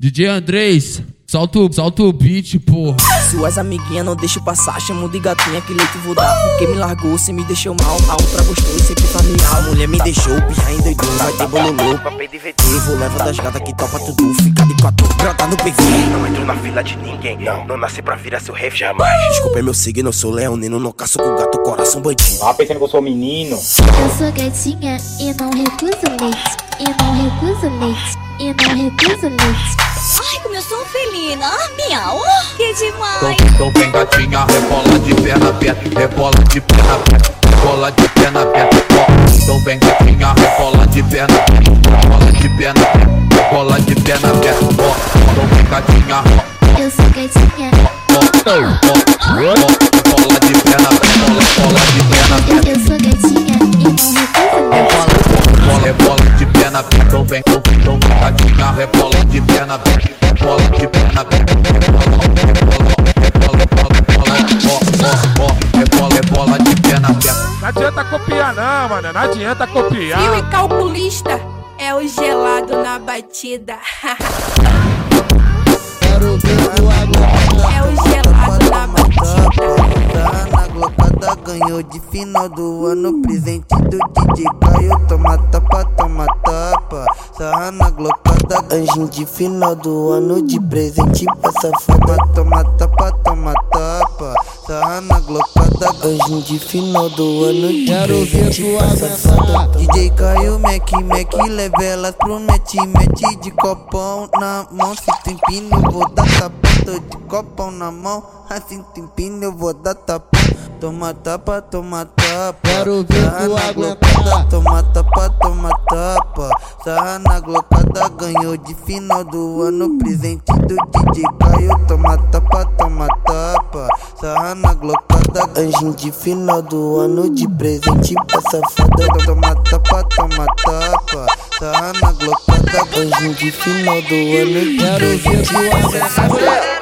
DJ Andrés, solta o, solta o beat, porra. Suas amiguinhas não deixo passar, chamo de gatinha que leite vou dar. Porque me largou, se me deixou mal. A outra gostou e sempre tá A mulher me deixou, pirra endoidou, vai ter bololô. Papel de VT, vou levar das gatas que topa tudo. Fica de quatro, grota no PV. Não entro na fila de ninguém, não. Não nasci pra virar seu ref jamais. Desculpa, é meu signo, eu sou leonino. Não caço com gato, coração bandido. Ah, pensando que eu sou menino. Eu sou gatinha e não recuso leite. E não recuso leite. E não recuso leite. Ai, como eu sou felina. Ah, miau. Que demais. Então vem gatinha, rebola de perna aberta, rebola de perna aberta, rebola de perna aberta. Então vem gatinha, rebola de perna aberta, rebola de perna aberta, rebola de perna aberta. Então vem gatinha, Eu sou gatinha. Então vem, então vem, então rebola de aberta, rebola de perna rebola, rebola de perna. Não adianta copiar não, mano. Não adianta copiar. Fio e calculista é o gelado na batida. é o gelado na batida. Na glocada, ganhou de final do ano. Presente do DJ Caio. Toma tapa, toma tapa. Sarra na glocada, anjinho de final do ano. De presente pra safada. Toma tapa, toma tapa. Sarra na glocada, anjinho de final do ano. De presente pra safada. DJ Caio, Mac, Mac, leva elas pro mete, mete de copão na mão. Se tem pino, vou dar tapa. Tô de copão na mão. Assim tem pino, eu vou dar tapa. Toma tapa, toma tapa. Quero ver tu aguentar. Toma tapa, toma tapa. Sarra na glocada, ganhou de final do ano. Presente do DJ Caio. Toma tapa, toma tapa. Sarra na glocada, anjinho de final do ano. De presente pra safada. Toma tapa, toma tapa. Sarra na glocada, anjinho de final do ano. Quero ver tu aguentar.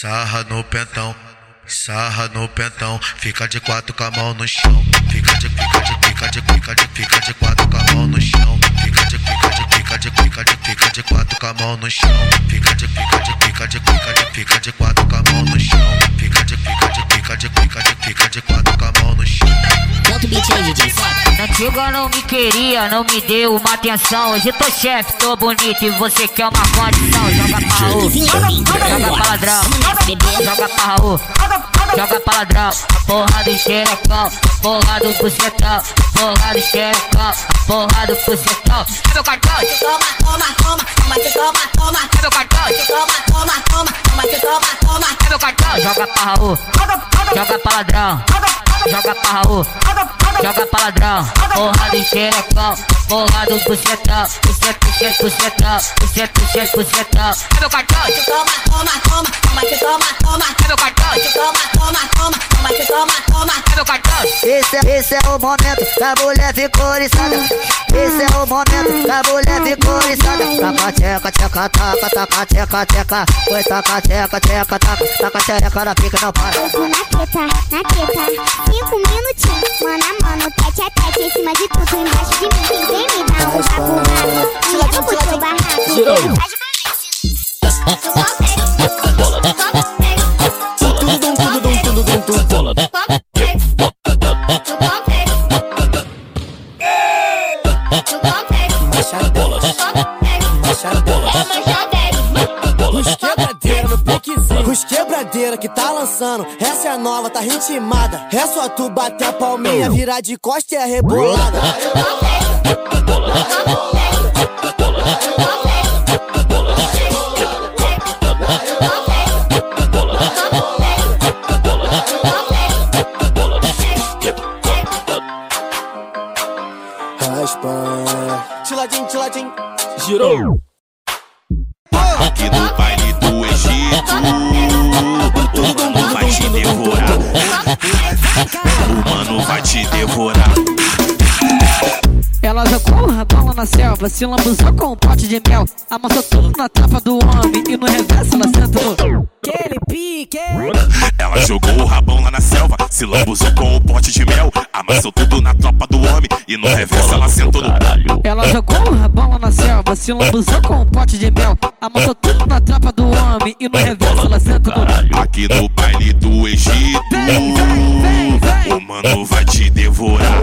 Sarra no pentão, sarra no pentão. Fica de quatro com a mão no chão. Fica de, fica de, fica de, fica de, fica de quatro com a mão no chão. Fica de, fica de, fica de, fica de, fica de quatro com a mão no chão. Fica de, fica de, fica de, fica de, fica de quatro com a mão no chão. Fica de, fica de, fica de, fica de, fica de quatro com a mão no chão. Solta o beat aí, DJ. Antiga não me queria, não me deu uma atenção. Hoje tô chefe, tô bonito e você quer uma condição. Joga pra Raul, joga pra ladrão, joga pra Raul, joga pra ladrão. Porra do xerecão, porra do bucetão, porra do xerecão, porra do bucetão. É meu cartão, Toma, toma, toma, toma, toma, toma. é meu cartão, Toma, toma, toma, toma, toma, toma. é meu cartão. Joga pra Raul, joga pra ladrão, joga pra Raul, joga pra ladrão. Porra do xerecão, porra do bucetão, buceta, buceta, bucetão, buceta, buceta, bucetão. É meu cartão, Toma, toma, toma, toma, te toma, toma. é meu cartão, Toma, toma, toma, toma, te toma, toma. é meu cartão. Esse é, esse é o momento que a mulher ficou oriçada. Esse é o momento que a mulher ficou oriçada. Taca, teca, teca, taca, taca, teca, teca. Foi taca, teca, teca, taca, taca, teca, na pica não para. Na teta, na teta. Cinco minutinhos, mano a mano, tete a tete. Em cima de tudo, embaixo de mim. Vem me dá um papo rato. Dinheiro pro seu barraco. Faz Os Os quebradeira que tá lançando. Essa é a nova, tá ritmada. É só tu bater a palminha, virar de costa e é rebolada. Raspa. Tiladinho, tiladinho. Girou. Aqui do Egito, o mano vai te devorar. O mano vai te devorar. Ela jogou o rabão lá na selva, se lambuzou com um pote de mel. Amassou tudo na tapa do homem e no reverso ela sentou. Aquele pique. Ela jogou o rabão lá na selva, se lambuzou com o pote de mel. Amassou tudo na tropa do homem e no reverso ela sentou no caralho. Ela jogou o rabão lá na selva, se lambuzou com um pote de mel. Amassou tudo na trapa do homem e no reverso ela sentou no Aqui no baile do Egito, o mano vai te devorar.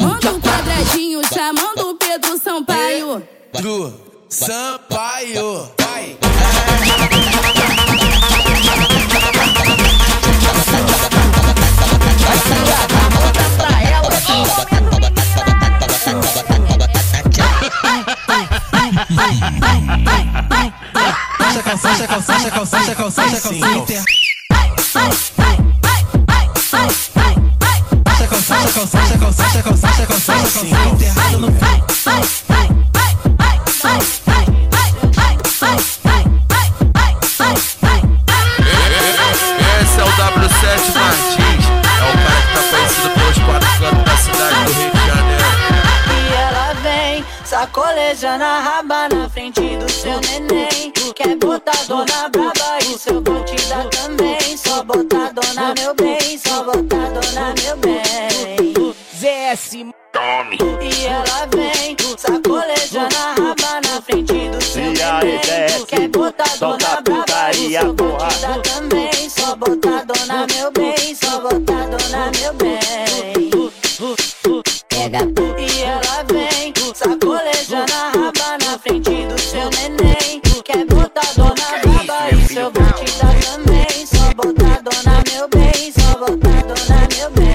Manda um quadradinho chamando o Pedro Sampaio. Pedro Sampaio. Sacolejando a raba na frente do seu neném. Quer botar dona braba, isso eu vou te dar também. Só botar dona meu bem, só botar dona meu bem. ZS Tome. E ela vem, sacolejando a raba na frente do seu E neném. desce, Quer botar dona braba, putaria, isso eu vou porra. te dar também. Só botar dona meu bem, só botar dona meu bem. Pega. E isso eu vou te dar também. Só botar dona meu bem, só botar dona meu bem.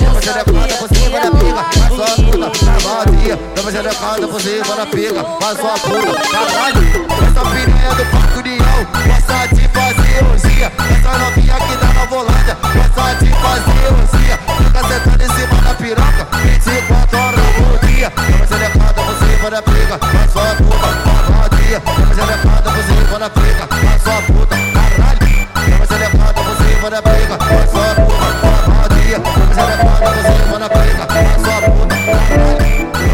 Dama xerecada por cima da pica, faz sua puta, armadilha. Dama xerecada por cima da pica, faz sua puta, caralho. Essa piranha do Parque União, gosta de fazer orgia. Essa novinha aqui da Nova Holândia, gosta de fazer orgia. Fica sentando em cima da piroca, 24 horas por dia. Dama xerecada por cima da pica, faz sua puta, pica. É você levanta, você empurra a briga Vai sua puta, caralho. É você levanta, você empurra a briga Vai sua puta, vadia. É você levanta, você empurra a briga Vai sua puta, caralho.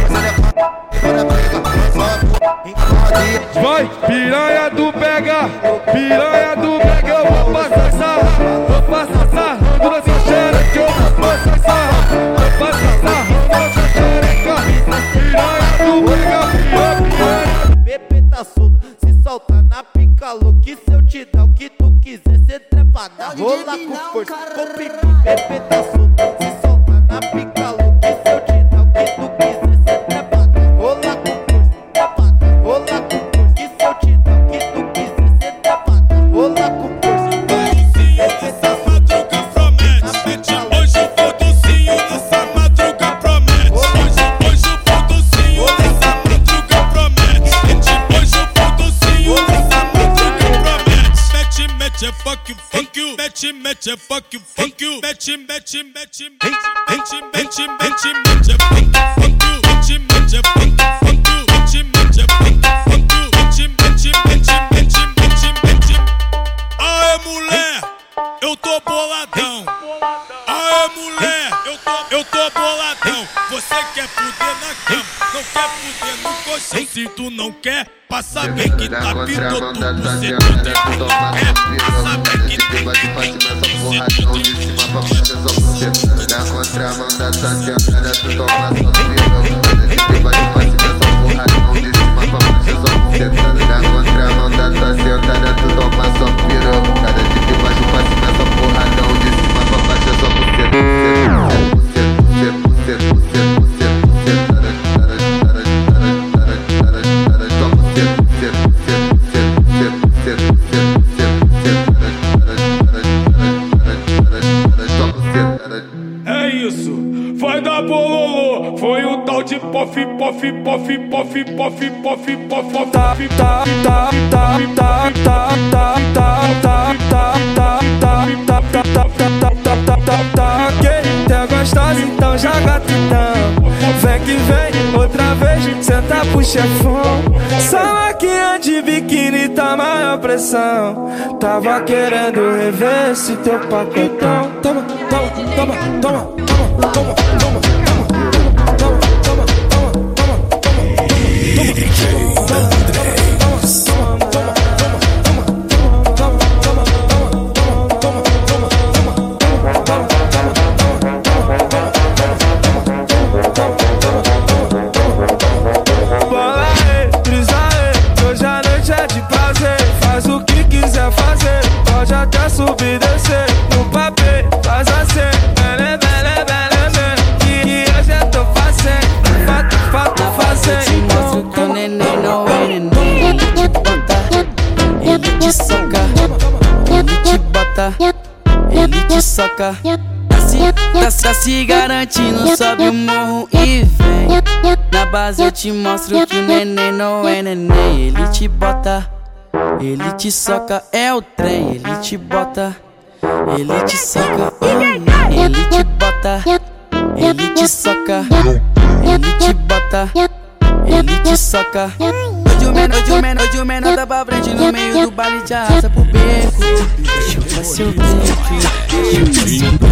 Você levanta, empurra na pica. Vai só puta, caralho Vai, piranha do pega, piranha do pega pica louca. E se eu te dar o que tu quiser, cê trepa na rola com força. Com pipi, bebê tá solto, Mete, fuck you, fuck you. Mete, mete, mete, mete, mete, mete, mete, mete fuck you. Mete, mete fuck you, fuck you. Mete, mete fuck you, fuck you. Mete, mete, mete, mete, mete, mete. Aê, mulher, eu tô boladão. Aê, mulher, eu tô, eu tô boladão. Você quer fuder na cama, não quer fuder coxa. Se tu não quer, passa bem que tá piloto. Você tudo que não quer, passa bem que tem que ter. Você que não quer. Da tu toma só no violão. Você vai fazer essa porra, não de cima pra você só sentando. Da contrabanda tá adiantada, tu toma só no. Cada de baixo faz essa porra, não de cima pra é só você. Tava querendo rever esse teu pacotão. Toma, toma, toma, toma, toma, toma. Se garantindo, sobe o morro e vem. Na base eu te mostro que neném não é neném. Ele te bota, ele te soca, é o trem. Ele te bota, ele te soca, oh, ele te bota, ele te soca, ele te bota, ele te soca. Hoje o menor, hoje o menor, hoje o menor tá pra frente no meio do baile te arrasta pro beco. Chupa seu beco, chupa seu beco,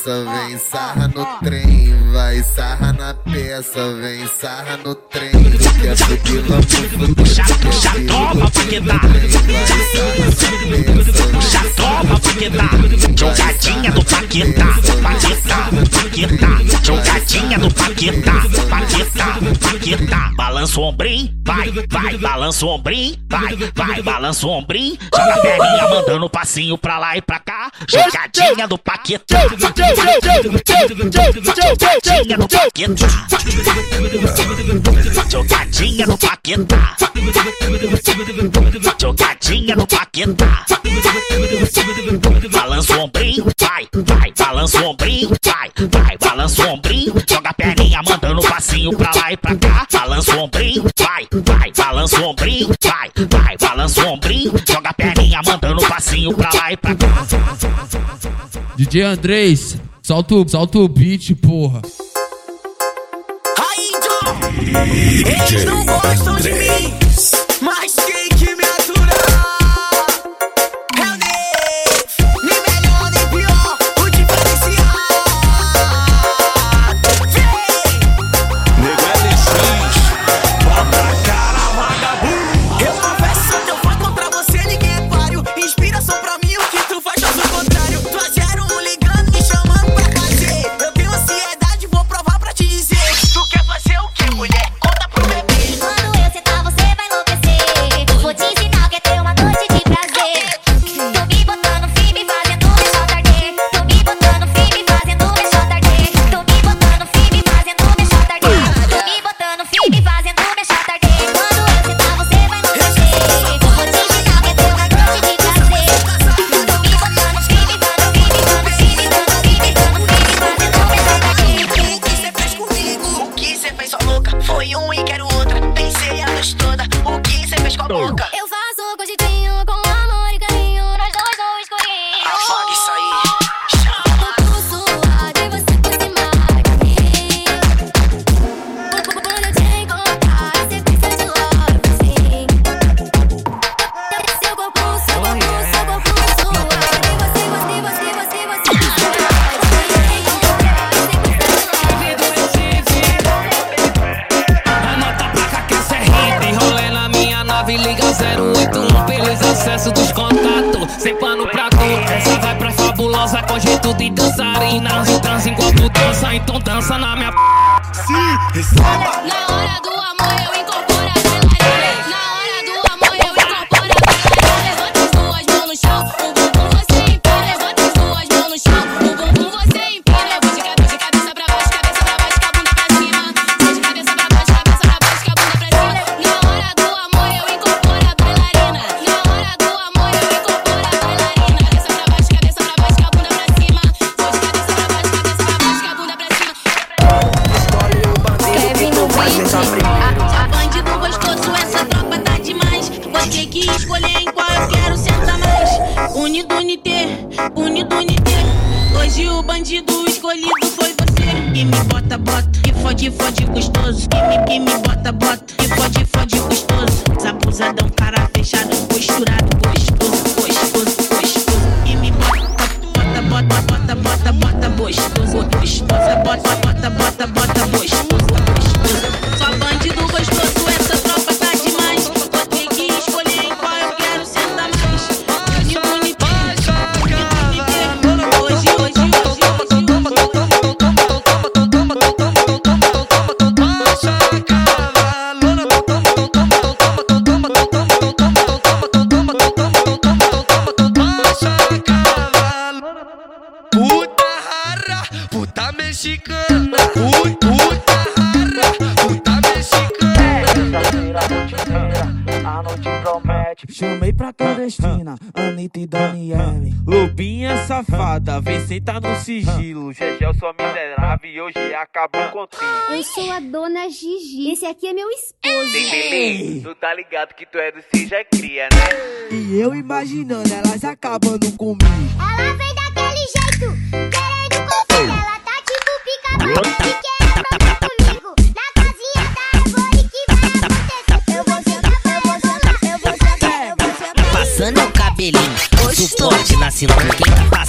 peça, vem sarra no trem. Vai sarra na peça, vem sarra no trem. Quer subir, vamos puxa, toma, paquetá. Puxa, toma, paquetá. Jogadinha do paquetá, paquetá, paquetá. Jogadinha do paquetá, paquetá, paquetá. Balança o ombrinho, vai, vai, balança o ombrinho, vai, vai, balança o ombrinho. Joga a perninha mandando passinho pra lá e pra cá. Jogadinha do paquetá. Jogadinha do paquetá. Jogadinha no paquetá. Jogadinha no paquetá. Balança o ombrinho, vai, vai, balança o ombrinho, vai, vai, balança o ombrinho. Joga passinho pra lá e pra cá. Balança o ombrinho, vai, vai, balança o ombrinho, vai, vai, balança o ombrinho. Joga a perninha mandando passinho pra lá e pra cá. DJ Andrés, solta o, solta o beat, porra. Eles não gostam de mim, chave, liga 081 pelos acessos dos contatos. Sem pano pra dor, essa vai pra fabulosa com jeito de dançarina. Transa enquanto dança, então dança na minha p. Sim, receba! Na hora do gostoso. Desabusadão, cara fechado, posturado, gostoso, gostoso, gostoso. E me bota, bota, bota, bota, bota, bota, gostoso, gostosa. Bota, bota, bota, bota, gostoso, gostoso. Sentar no sigilo. Gegel, sua miserável e hoje acabou contigo. Eu sou a dona Gigi. Esse aqui é meu esposo. Tu tá ligado que tu é do Cija é cria, né? E eu imaginando elas acabando comigo. Ela vem daquele jeito, querendo confusão. Ela tá tipo pica-pau e quer brincar comigo. Na casinha da árvore que vai acontecer. Eu vou sentar, eu vou sentar, eu vou sentar, eu vou sentar. Passando o cabelinho, suporte na cintura. Quem tá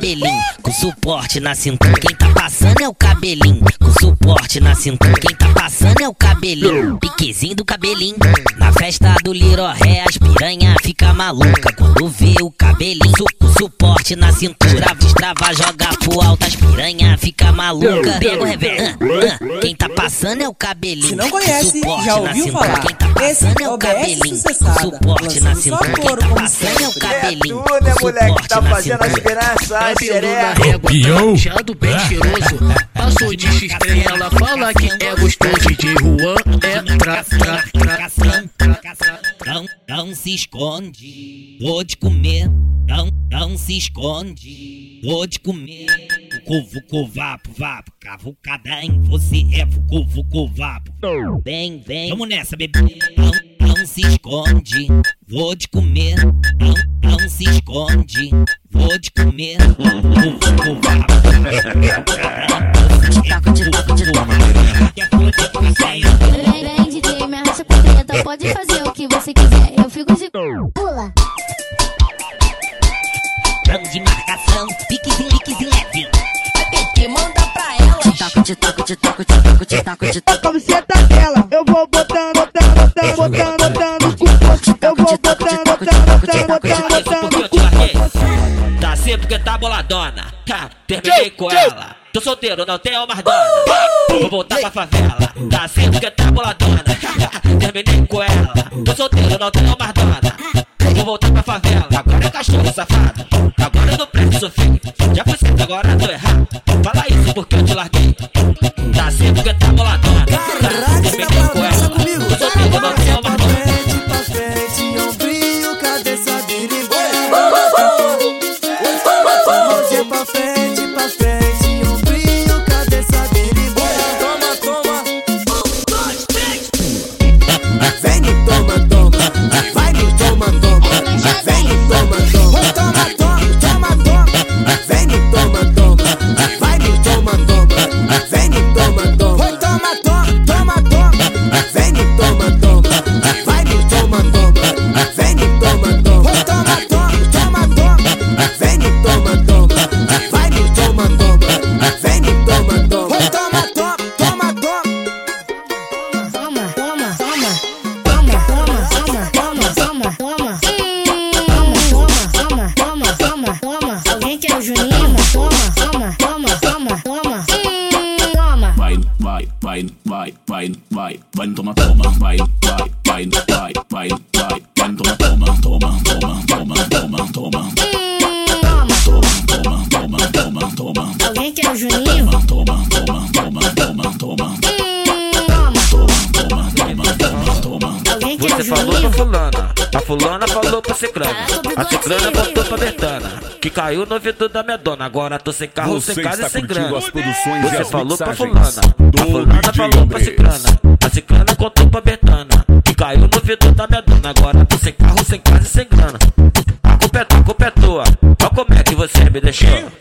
cabelinho, com suporte na cintura. Quem tá passando é o cabelinho, com suporte na cintura. Quem tá passando é o cabelinho, piquezinho do cabelinho. Na festa do Liroré, as piranha fica maluca quando vê o cabelinho. Su suporte na cintura, destrava, joga pro alto, as piranha fica maluca. Pega o reverso, ah, ah. quem tá passando é o cabelinho. Se não conhece, suporte já na ouviu cintura. falar. Quem tá passando é é o cabelinho, suporte na cintura. Quem tá passando é o cabelinho, É tu, né, moleque, tá fazendo as na xereca. Régua, tá bem cheiroso. Passou de X3, ela fala que é gostoso. De Juan é tra, tra, tra, tra. Não, não se esconde, vou te comer. Não, não se esconde, vou te comer. Vucu, vapo, vapo, cavucada em você é vucu, vucu, vapo. Vem, vem, vamos nessa, bebê. Não, não se esconde, vou te comer. Não, não se esconde, vou te comer. Vem, DJ, me arrasta com treta. Pode fazer o que você quiser. Eu fico de pula. Plano de marcação, piquezinho, piquezinho leve. Tem que mandar pra ela. Te taco, te taco, te taco, te taco, te taco, te taco. Como se tá Tá sempre porque tá boladona. Ha, terminei com ela. Tô solteiro, não tenho mais dona. Vou voltar pra favela. Tá sempre porque tá boladona. Terminei com ela. Tô solteiro, não tenho mais dona. Vou voltar pra favela. Agora é cachorro safado. Agora eu não preço sofrer. Já fui certo, agora tô errado. Fala isso porque eu te larguei. Tá sempre porque tá boladona. Ha, que caiu no ouvido da minha dona, agora tô sem carro, Você sem casa e sem grana. as produções Você falou pra fulana, a fulana falou pra ciclana, a ciclana contou pra Bertana, que caiu no ouvido da minha dona, agora tô sem carro, sem casa e sem grana. A culpa é tua, a culpa é tua, olha como é que você me deixou.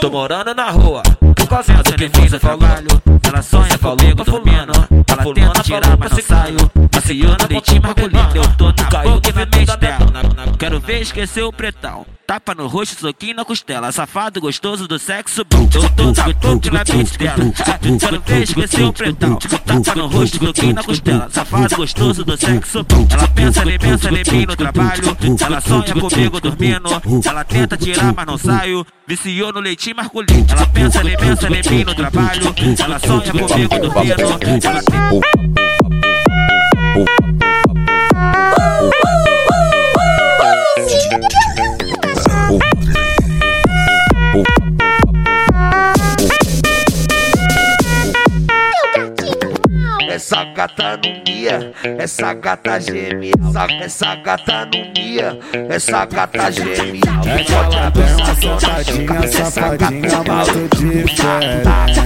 Tô morando na rua, por causa do que fiz no trabalho. Ela sonha comigo dormindo, ela tenta tirar, mas não saio. Passeando, leitinho masculino, eu tô na caiu que vai me dela. Quero ver esquecer o pretão. Tapa no rosto, soquinho na costela. Safado gostoso do sexo bom. Eu tô com tudo na mente dela. Quero ver esquecer o pretão. Tapa no rosto, soquinho na costela. Safado gostoso do sexo bom. Ela pensa em pensa em mim no trabalho. Ela sonha comigo dormindo. Ela tenta tirar, mas não saio. Viciou no leitinho masculino. Ela pensa em pensa em mim no trabalho. Ela sonha comigo dormindo. Ela Essa gata não mia, essa gata geme, essa, essa gata não mia, essa gata geme. É sentadinha, safadinha, muito diferente.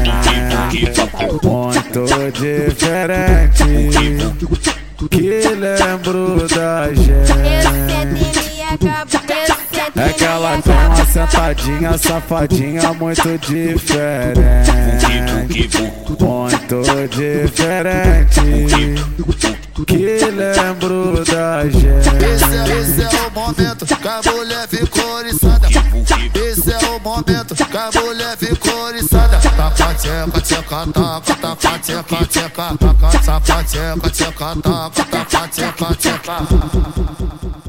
Muito diferente. Que lembro da gente. É que ela tem uma sentadinha, safadinha, muito diferente. Muito diferente. Que lembro da gente. Esse é, esse é o momento que a mulher ficou oriçada. Esse é o momento que a mulher ficou oriçada. Taca, tcheca, tcheca, taca, taca, tcheca, tcheca, taca, taca, tcheca, tcheca, taca, taca, tcheca, tcheca.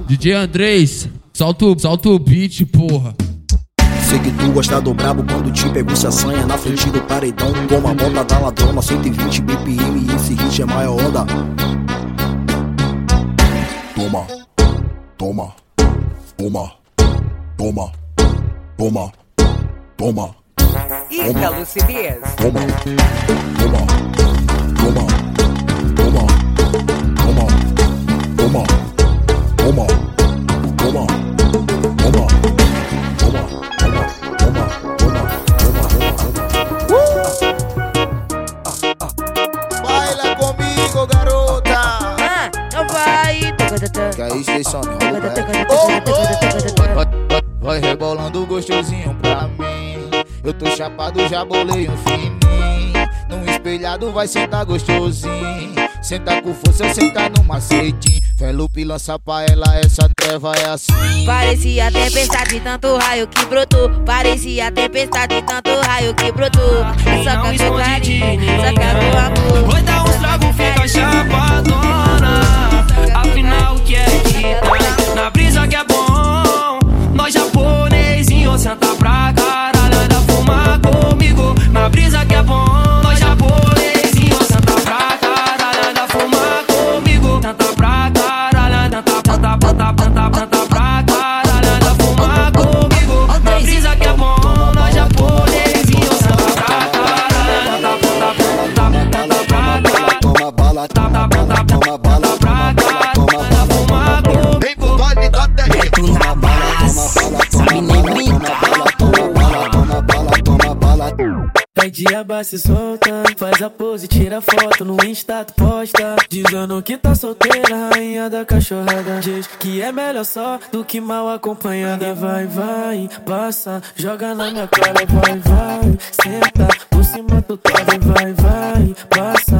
DJ Andrés, solta o, solta o beat, porra. Sei que tu gosta do brabo quando te pego se assanha na frente do paredão. Toma a bota da ladrona, 120 BPM e esse hit é maior onda. Toma, toma, toma, toma, toma, toma. Ítalo CDs. Toma, toma, toma, Que é Jason? Vai, rebolando gostosinho pra mim. Eu tô chapado, já bolei um fininho. Num espelhado vai sentar gostosinho. Senta com força, senta no macetinho. Felupe lança pra ela, essa treva é assim. Parecia tempestade de tanto raio que brotou. Parecia tempestade de tanto raio que brotou. Só esconde de carinho, só quero amor. Vai dar uns trago, fica chapadona. Afinal, o que é Vai de aba se solta, faz a pose, tira foto no Insta, tu posta. Dizendo que tá solteira, rainha da cachorrada. Diz que é melhor só do que mal acompanhada. Vai, vai, passa, joga na minha cara, vai, vai. Senta, por cima tu toca, vai, vai, passa,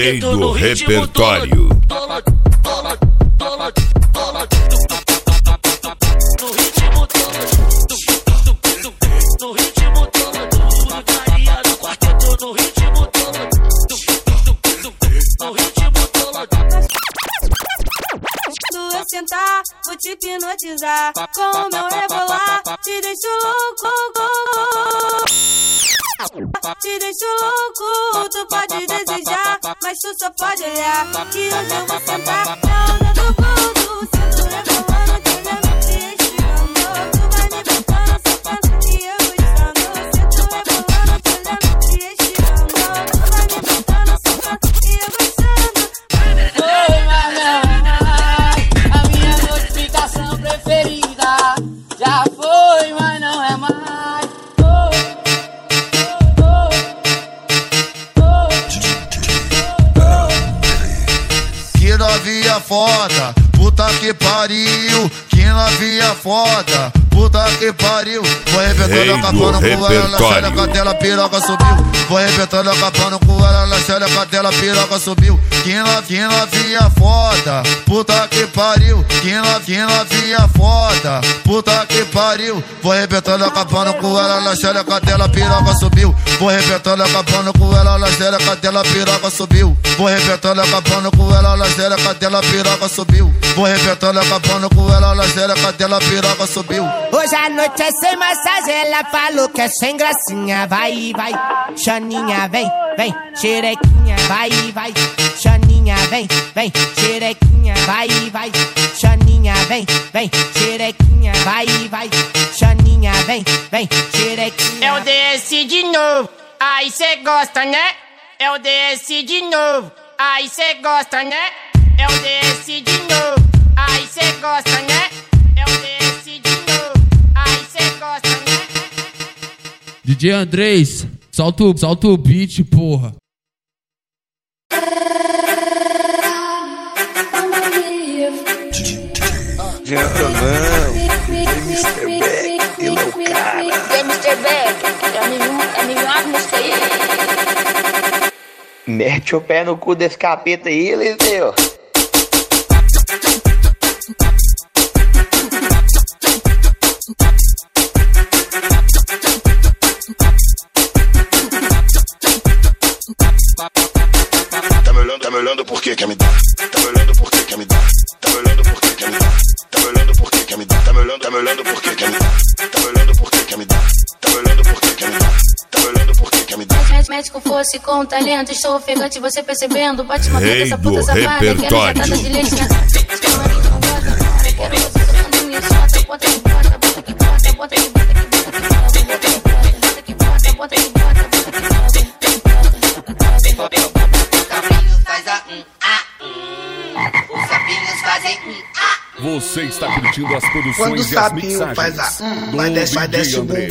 Rei do repertório. Sentar, vou te hipnotizar. Com o meu rebolar, te deixo louco. Te deixo louco, tu pode desejar, mas tu só pode olhar. Que eu vou sentar na onda do gordo. Arrebentando a Rei capa do no cu, ela na repertório. xereca dela, piroca subiu. Vou arrebentando a capa no cu, ela na xereca dela, piroca subiu. Que no- que novinha foda, puta que pariu. Que no- que novinha foda, puta que pariu. Vou arrebentando a capa no cu, ela na xereca dela, piroca subiu. Vou arrebentando a capa no cu, ela na xereca dela, piroca subiu. Vou arrebentando a capa no cu, ela na xereca dela, piroca subiu. Vou arrebentando a capa no cu, ela na xereca dela, piroca subiu. Hoje a noite é sem massagem, ela falou que é sem gracinha. Vai, vai, Xaninha, vem, vem, xerequinha, vai, vai, Xaninha, vem, vem, xerequinha, vai, vai, Xaninha, vem, vem, xerequinha, vai, vai, Xaninha, vem, vem, xerequinha. Eu desci de novo, aí cê gosta, né? Eu desci de novo, aí cê gosta, né? Eu desci de novo, aí cê gosta, né? Eu desci de novo, aí cê gosta, né? DJ Andrés, solta o, solta o beat, porra. Gentleman, Mr. Beck, ele é o cara. E Mr. Beck, é é música aí. Mete o pé no cu desse capeta aí, Eliseu. Tá me olhando, tá me olhando por que quer me dar? Tá me olhando por que quer me dar? Tá me olhando por que quer me dar? Tá me olhando por que quer me dar? Tá me olhando, tá me olhando por que quer me dar? Tá me olhando por que quer me dar? Tá me olhando por que quer me dar? Tá me olhando por que quer me dar? Se médico fosse com talento, estou ofegante, você percebendo. Bate uma Rei puta, essa do puta safada, repertório. jatada de leite na chota, bota que bota, bota que bota, bota que bota, que bota Você está curtindo as produções Quando o e as sapinho mixagens faz a hum, vai desce, vai desce o bumbum,